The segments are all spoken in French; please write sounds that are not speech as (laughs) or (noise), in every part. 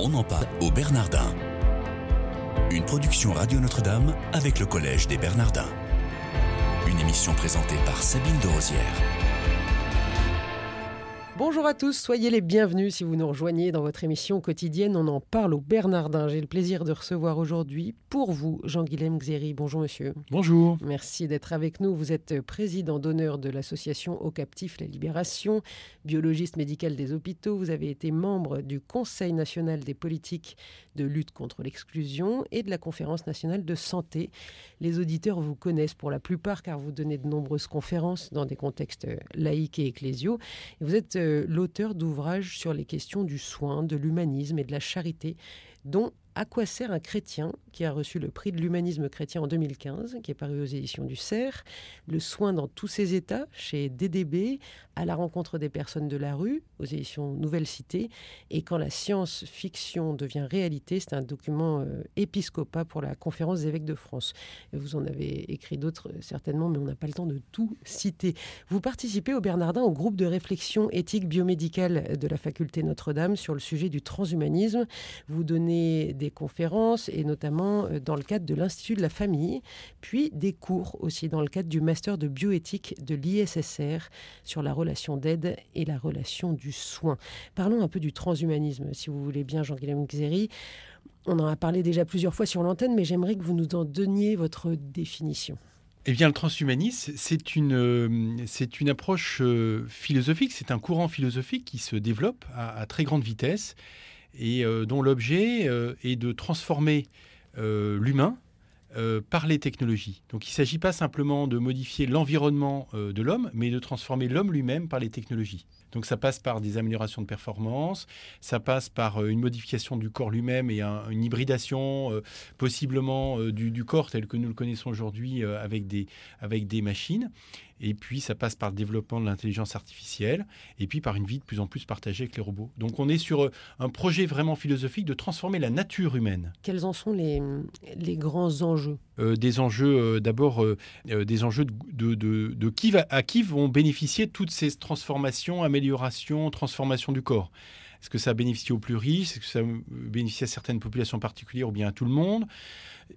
On en parle au Bernardin. Une production Radio Notre-Dame avec le Collège des Bernardins. Une émission présentée par Sabine de Rosière. Bonjour à tous, soyez les bienvenus si vous nous rejoignez dans votre émission quotidienne. On en parle au Bernardin. J'ai le plaisir de recevoir aujourd'hui pour vous Jean-Guilhem Xéry. Bonjour monsieur. Bonjour. Merci d'être avec nous. Vous êtes président d'honneur de l'association Au Captif La Libération, biologiste médical des hôpitaux. Vous avez été membre du Conseil national des politiques de lutte contre l'exclusion et de la Conférence nationale de santé. Les auditeurs vous connaissent pour la plupart car vous donnez de nombreuses conférences dans des contextes laïques et ecclésiaux. vous êtes euh, l'auteur d'ouvrages sur les questions du soin, de l'humanisme et de la charité, dont à quoi sert un chrétien qui a reçu le prix de l'humanisme chrétien en 2015, qui est paru aux éditions du CERF, Le soin dans tous ses états chez DDB, À la rencontre des personnes de la rue aux éditions Nouvelle Cité, et Quand la science-fiction devient réalité, c'est un document euh, épiscopat pour la conférence des évêques de France. vous en avez écrit d'autres euh, certainement, mais on n'a pas le temps de tout citer. Vous participez au Bernardin au groupe de réflexion éthique biomédicale de la faculté Notre-Dame sur le sujet du transhumanisme. Vous donnez des conférences et notamment euh, dans le cadre de l'Institut de la famille, puis des cours aussi dans le cadre du master de bioéthique de l'ISSR sur la relation d'aide et la relation du soin. Parlons un peu du transhumanisme, si vous voulez bien, Jean-Guillaume Xéry. On en a parlé déjà plusieurs fois sur l'antenne, mais j'aimerais que vous nous en donniez votre définition. Eh bien, le transhumanisme, c'est une, euh, c'est une approche euh, philosophique, c'est un courant philosophique qui se développe à très grande vitesse et euh, dont l'objet euh, est de transformer euh, l'humain par les technologies. Donc il ne s'agit pas simplement de modifier l'environnement de l'homme, mais de transformer l'homme lui-même par les technologies. Donc ça passe par des améliorations de performance, ça passe par une modification du corps lui-même et une hybridation possiblement du, corps tel que nous le connaissons aujourd'hui avec des machines. Et puis, ça passe par le développement de l'intelligence artificielle et puis par une vie de plus en plus partagée avec les robots. Donc, on est sur euh, un projet vraiment philosophique de transformer la nature humaine. Quels en sont les, les grands enjeux? Euh, Des enjeux, euh, d'abord, des enjeux de, de, de, qui va, à qui vont bénéficier toutes ces transformations, améliorations, transformations du corps? Est-ce que ça bénéficie aux plus riches? Est-ce que ça bénéficie à certaines populations particulières ou bien à tout le monde?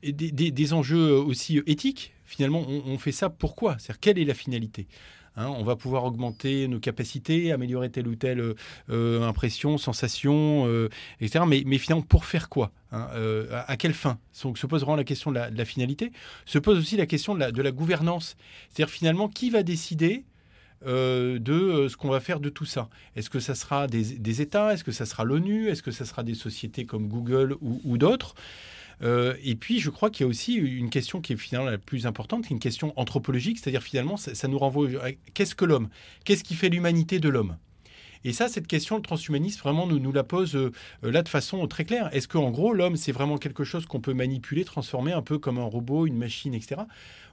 Des, enjeux aussi éthiques finalement, on, fait ça pourquoi? C'est-à-dire, quelle est la finalité? Hein, on va pouvoir augmenter nos capacités, améliorer telle ou telle euh, impression, sensation, euh, etc. Mais, finalement, pour faire quoi hein, euh, à, quelle fin? Donc, se pose vraiment la question de la, finalité. Se pose aussi la question de la gouvernance. C'est-à-dire, finalement, qui va décider de ce qu'on va faire de tout ça. Est-ce que ça sera des, États? Est-ce que ça sera l'ONU? Est-ce que ça sera des sociétés comme Google ou d'autres? Euh, et puis, je crois qu'il y a aussi une question qui est finalement la plus importante, une question anthropologique, c'est-à-dire finalement, ça, nous renvoie à qu'est-ce que l'homme? Qu'est-ce qui fait l'humanité de l'homme? Et ça, cette question, le transhumanisme, vraiment nous, la pose euh, là de façon très claire. Est-ce qu'en gros, l'homme, c'est vraiment quelque chose qu'on peut manipuler, transformer un peu comme un robot, une machine, etc.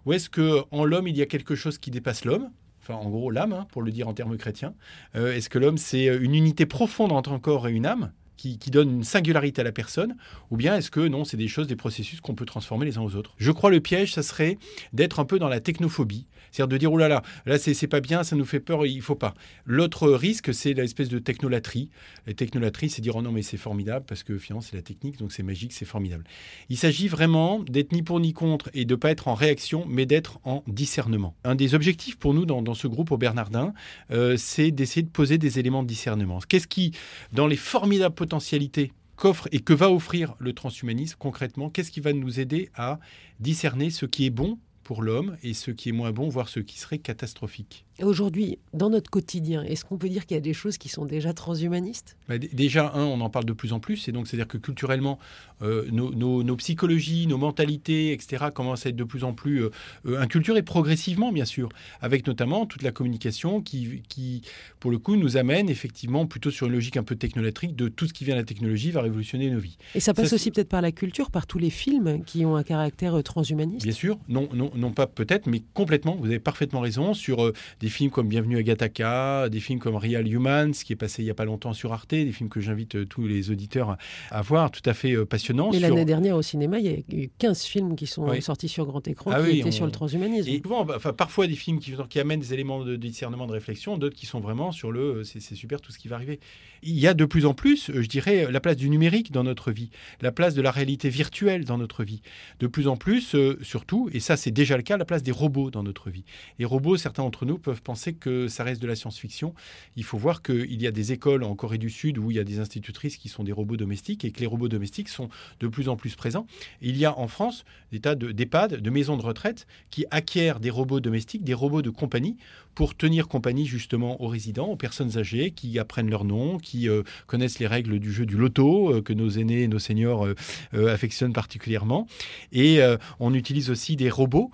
Ou est-ce qu'en l'homme, il y a quelque chose qui dépasse l'homme? Enfin, en gros, l'âme, hein, pour le dire en termes chrétiens. Euh, est-ce que l'homme, c'est une unité profonde entre un corps et une âme qui, donne une singularité à la personne, ou bien est-ce que non, c'est des choses, des processus qu'on peut transformer les uns aux autres? Je crois le piège, ça serait d'être un peu dans la technophobie, c'est-à-dire de dire oh là là, là c'est pas bien, ça nous fait peur, il faut pas. L'autre risque, c'est l'espèce de technolatrie. La technolatrie, c'est dire oh non mais c'est formidable parce que finalement c'est la technique, donc c'est magique, c'est formidable. Il s'agit vraiment d'être ni pour ni contre et de pas être en réaction, mais d'être en discernement. Un des objectifs pour nous dans, ce groupe au Bernardin, euh, c'est d'essayer de poser des éléments de discernement. Qu'est-ce qui, dans les formidables potentialité qu'offre et que va offrir le transhumanisme concrètement, qu'est-ce qui va nous aider à discerner ce qui est bon pour l'homme et ce qui est moins bon, voire ce qui serait catastrophique. Aujourd'hui, dans notre quotidien, est-ce qu'on peut dire qu'il y a des choses qui sont déjà transhumanistes? Bah, Déjà, un, on en parle de plus en plus, et donc c'est-à-dire que culturellement, euh, nos, psychologies, nos mentalités, etc., commencent à être de plus en plus euh, euh, inculturées progressivement, bien sûr, avec notamment toute la communication qui, qui, pour le coup, nous amène effectivement plutôt sur une logique un peu technolatrique de tout ce qui vient de la technologie va révolutionner nos vies. Et ça passe aussi peut-être par la culture, par tous les films qui ont un caractère transhumaniste? Bien sûr, non, non, non pas peut-être, mais complètement, vous avez parfaitement raison, sur des films comme Bienvenue à Gattaca, des films comme Real Humans, qui est passé il n'y a pas longtemps sur Arte, des films que j'invite tous les auditeurs à, voir, tout à fait passionnants. Et l'année dernière au cinéma, il y a eu 15 films qui sont sortis sur grand écran ah qui étaient sur le transhumanisme. Et souvent, bah, enfin, parfois des films qui, qui amènent des éléments de discernement, de réflexion, d'autres qui sont vraiment sur le c'est super tout ce qui va arriver. Il y a de plus en plus, je dirais, la place du numérique dans notre vie, la place de la réalité virtuelle dans notre vie. De plus en plus, euh, surtout, et ça c'est déjà le cas, la place des robots dans notre vie. Les robots, certains d'entre nous peuvent penser que ça reste de la science-fiction. Il faut voir qu'il y a des écoles en Corée du Sud où il y a des institutrices qui sont des robots domestiques et que les robots domestiques sont de plus en plus présents. il y a en France des tas d'EHPAD, de maisons de retraite qui acquièrent des robots domestiques, des robots de compagnie pour tenir compagnie justement aux résidents, aux personnes âgées qui apprennent leur nom, qui euh, connaissent les règles du jeu du loto, euh, que nos aînés et nos seniors euh, affectionnent particulièrement. Et on utilise aussi des robots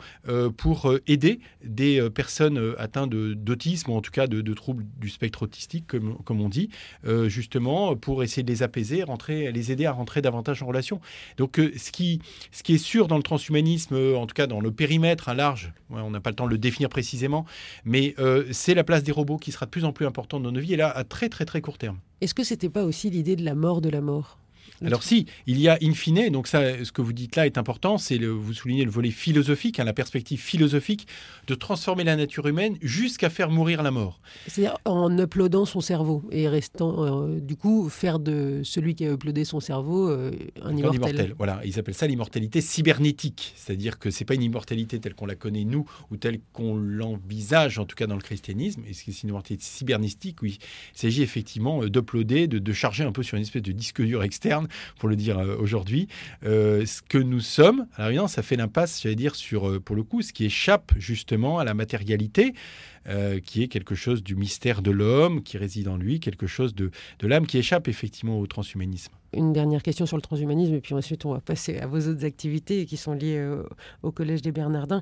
pour aider des personnes atteintes d'autisme, ou en tout cas de, troubles du spectre autistique, comme, comme on dit, justement pour essayer de les apaiser, rentrer, les aider à rentrer davantage en relation. Donc ce, qui, ce qui est sûr dans le transhumanisme, en tout cas dans le périmètre à large, on n'a pas le temps de le définir précisément, mais euh, c'est la place des robots qui sera de plus en plus importante dans nos vies, et là, à très très très court terme. Est-ce que c'était pas aussi l'idée de la mort de la mort? Alors si, il y a in fine, donc ça, ce que vous dites là est important, c'est vous soulignez le volet philosophique, hein, la perspective philosophique de transformer la nature humaine jusqu'à faire mourir la mort. C'est-à-dire en uploadant son cerveau et restant, euh, du coup, faire de celui qui a uploadé son cerveau euh, un, immortel. Voilà, ils appellent ça l'immortalité cybernétique, c'est-à-dire que c'est pas une immortalité telle qu'on la connaît nous ou telle qu'on l'envisage, en tout cas dans le christianisme, et c'est une immortalité cybernétique, oui, il s'agit effectivement euh, d'uploader, de, de charger un peu sur une espèce de disque dur externe pour le dire euh, aujourd'hui. Euh, ce que nous sommes, alors ça fait l'impasse, j'allais dire, sur, euh, pour le coup, ce qui échappe justement à la matérialité. Qui est quelque chose du mystère de l'homme qui réside en lui, quelque chose de, de l'âme qui échappe effectivement au transhumanisme une dernière question sur le transhumanisme, et puis ensuite on va passer à vos autres activités qui sont liées euh, au Collège des Bernardins.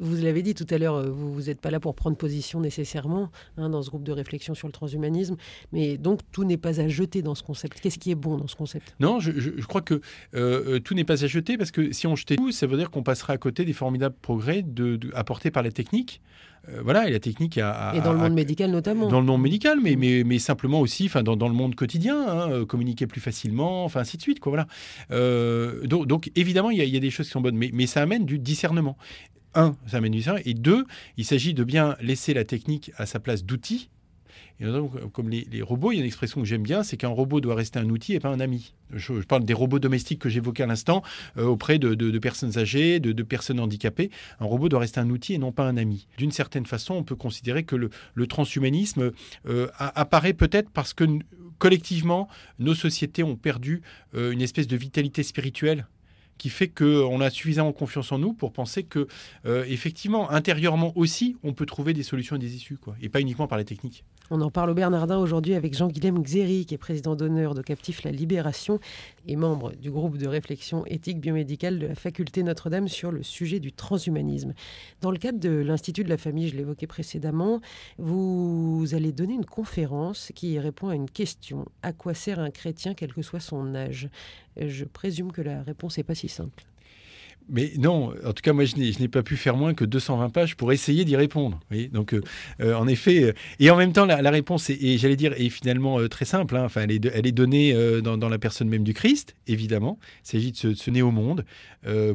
Vous l'avez dit tout à l'heure, euh, vous n'êtes pas là pour prendre position nécessairement hein, dans ce groupe de réflexion sur le transhumanisme, mais donc tout n'est pas à jeter dans ce concept. Qu'est-ce qui est bon dans ce concept? Non, je, crois que euh, tout n'est pas à jeter, parce que si on jetait tout, ça veut dire qu'on passerait à côté des formidables progrès de, apportés par la technique. Voilà, et la technique a, Et dans le monde médical notamment. Dans le monde médical, mais, mais, mais simplement aussi dans, dans le monde quotidien, hein, communiquer plus facilement enfin ainsi de suite. Quoi, voilà. Euh, donc, évidemment, il y, a des choses qui sont bonnes, mais, mais ça amène du discernement. Un, ça amène du discernement. Et deux, il s'agit de bien laisser la technique à sa place d'outil comme les, robots, il y a une expression que j'aime bien, c'est qu'un robot doit rester un outil et pas un ami. Je, parle des robots domestiques que j'évoquais à l'instant euh, auprès de, personnes âgées, de, personnes handicapées. Un robot doit rester un outil et non pas un ami. D'une certaine façon, on peut considérer que le, transhumanisme euh, apparaît peut-être parce que collectivement, nos sociétés ont perdu euh, une espèce de vitalité spirituelle qui fait qu'on a suffisamment confiance en nous pour penser que, effectivement, intérieurement aussi, on peut trouver des solutions et des issues, quoi, et pas uniquement par les techniques. On en parle au Bernardin aujourd'hui avec Jean-Guilhem Xéry, qui est président d'honneur de Captif La Libération et membre du groupe de réflexion éthique biomédicale de la faculté Notre-Dame sur le sujet du transhumanisme. Dans le cadre de l'Institut de la famille, je l'évoquais précédemment, vous allez donner une conférence qui répond à une question. À quoi sert un chrétien quel que soit son âge? Je présume que la réponse n'est pas si simple. Mais non, en tout cas, moi, je n'ai pas pu faire moins que 220 pages pour essayer d'y répondre. Donc, euh, euh, en effet, euh, et en même temps, la, réponse, est, j'allais dire, est finalement très simple. Hein. Enfin, elle est, elle est donnée dans, la personne même du Christ, évidemment. Il s'agit de se, se au monde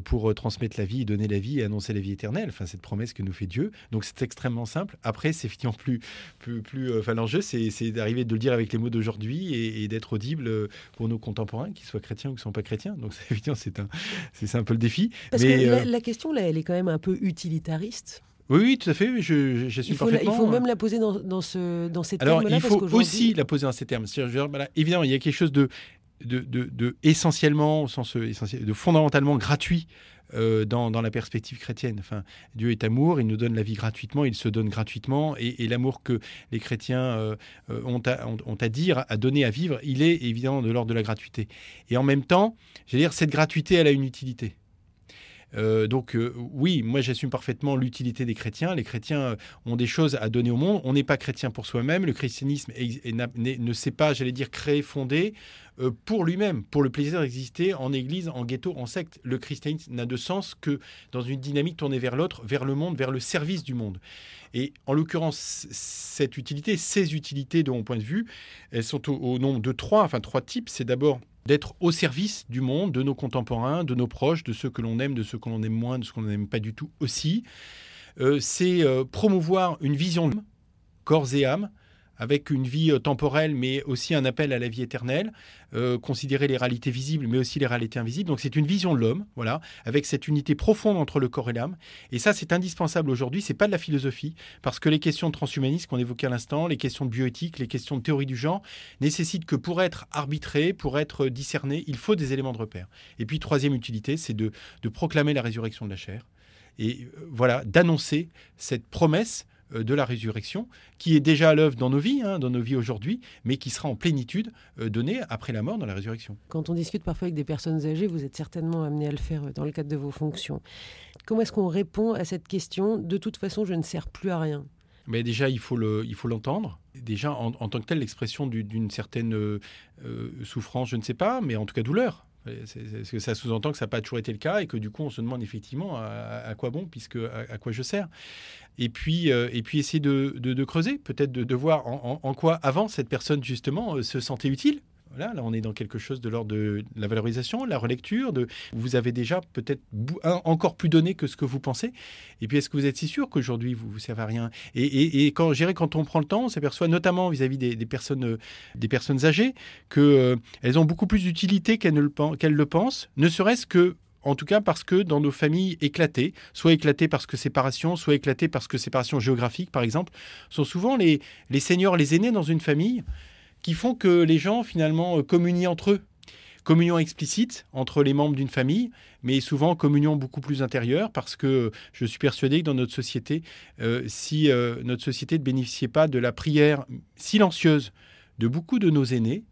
pour transmettre la vie, donner la vie et annoncer la vie éternelle. Enfin, cette promesse que nous fait Dieu. Donc, c'est extrêmement simple. Après, c'est effectivement plus, plus, plus. Enfin, l'enjeu, c'est d'arriver de le dire avec les mots d'aujourd'hui et, d'être audible pour nos contemporains, qu'ils soient chrétiens ou qu'ils ne sont pas chrétiens. Donc, (laughs) évidemment, c'est un, c'est un peu le défi. Parce que euh, la, question, là, elle est quand même un peu utilitariste. Oui, oui, tout à fait. Je, je suis il faut, il faut même la poser dans, dans, ce, dans ces termes-là. Alors, il faut aussi la poser dans ces termes. évidemment, il y a quelque chose de, de, de, essentiellement, au sens euh, essentiel, de fondamentalement gratuit euh, dans, dans, la perspective chrétienne. Enfin, Dieu est amour, il nous donne la vie gratuitement, il se donne gratuitement, et, l'amour que les chrétiens ont, à, ont, à, dire, à donner, à vivre, il est évidemment de l'ordre de la gratuité. Et en même temps, je veux dire, cette gratuité, elle a une utilité. Euh, donc oui, moi j'assume parfaitement l'utilité des chrétiens. Les chrétiens ont des choses à donner au monde. On n'est pas chrétien pour soi-même. Le christianisme ne sait pas, j'allais dire, créer, fonder pour lui-même, pour le plaisir d'exister en église, en ghetto, en secte. Le christianisme n'a de sens que dans une dynamique tournée vers l'autre, vers le monde, vers le service du monde. Et en l'occurrence, cette utilité, ces utilités de mon point de vue, elles sont au, nombre de trois, enfin trois types. C'est d'abord d'être au service du monde, de nos contemporains, de nos proches, de ceux que l'on aime, de ceux que l'on aime moins, de ceux qu'on n'aime pas du tout aussi. Euh, c'est euh, promouvoir une vision corps et âme, avec une vie euh, temporelle, mais aussi un appel à la vie éternelle, euh, considérer les réalités visibles, mais aussi les réalités invisibles. Donc c'est une vision de l'homme, voilà, avec cette unité profonde entre le corps et l'âme. Et ça, c'est indispensable aujourd'hui. C'est pas de la philosophie, parce que les questions de transhumanisme qu'on évoquait à l'instant, les questions de bioéthique, les questions de théorie du genre, nécessitent que pour être arbitré, pour être discerné, il faut des éléments de repère. Et puis troisième utilité, c'est de, de proclamer la résurrection de la chair et euh, voilà d'annoncer cette promesse de la résurrection, qui est déjà à l'œuvre dans nos vies, hein, dans nos vies aujourd'hui, mais qui sera en plénitude euh, donnée après la mort dans la résurrection. Quand on discute parfois avec des personnes âgées, vous êtes certainement amené à le faire euh, dans le cadre de vos fonctions. Comment est-ce qu'on répond à cette question? De toute façon, je ne sers plus à rien. Mais déjà, il faut le, il faut l'entendre. Déjà, en, tant que tel, l'expression d'une certaine souffrance, je ne sais pas, mais en tout cas douleur. Est-ce que ça sous-entend que ça n'a pas toujours été le cas et que du coup on se demande effectivement à, quoi bon, puisque à, quoi je sers. Et puis, euh, et puis essayer de, creuser, peut-être de, voir en, quoi avant cette personne justement euh, se sentait utile là, on est dans quelque chose de l'ordre de la valorisation, la relecture. De, vous avez déjà peut-être encore plus donné que ce que vous pensez. Et puis, est-ce que vous êtes si sûr qu'aujourd'hui, vous ne servez à rien? Et, quand, quand on prend le temps, on s'aperçoit notamment vis-à-vis des, personnes, des personnes âgées qu'elles euh, ont beaucoup plus d'utilité qu'elles, le, le pensent, ne serait-ce que en tout cas parce que dans nos familles éclatées, soit éclatées parce que séparation, soit éclatées parce que séparation géographique, par exemple, sont souvent les, les seniors, les aînés dans une famille qui font que les gens finalement euh, communient entre eux. Communion explicite entre les membres d'une famille, mais souvent communion beaucoup plus intérieure, parce que je suis persuadé que dans notre société, euh, si euh, notre société ne bénéficiait pas de la prière silencieuse de beaucoup de nos aînés,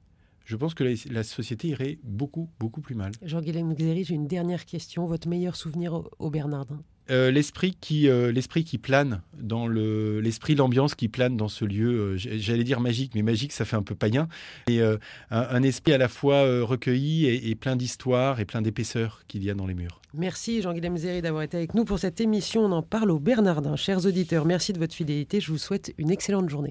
je pense que la, société irait beaucoup, beaucoup plus mal. Jean-Guilhem Xéry, j'ai une dernière question. Votre meilleur souvenir au Bernardin? Euh, l'esprit qui euh, l'esprit qui plane dans le l'esprit l'ambiance qui plane dans ce lieu euh, j'allais dire magique mais magique ça fait un peu païen. Et un, esprit à la fois recueilli et, plein d'histoire et plein d'épaisseur qu'il y a dans les murs. Merci Jean-Guilhem Zéry d'avoir été avec nous pour cette émission. On en parle au Bernardin. Chers auditeurs merci de votre fidélité. Je vous souhaite une excellente journée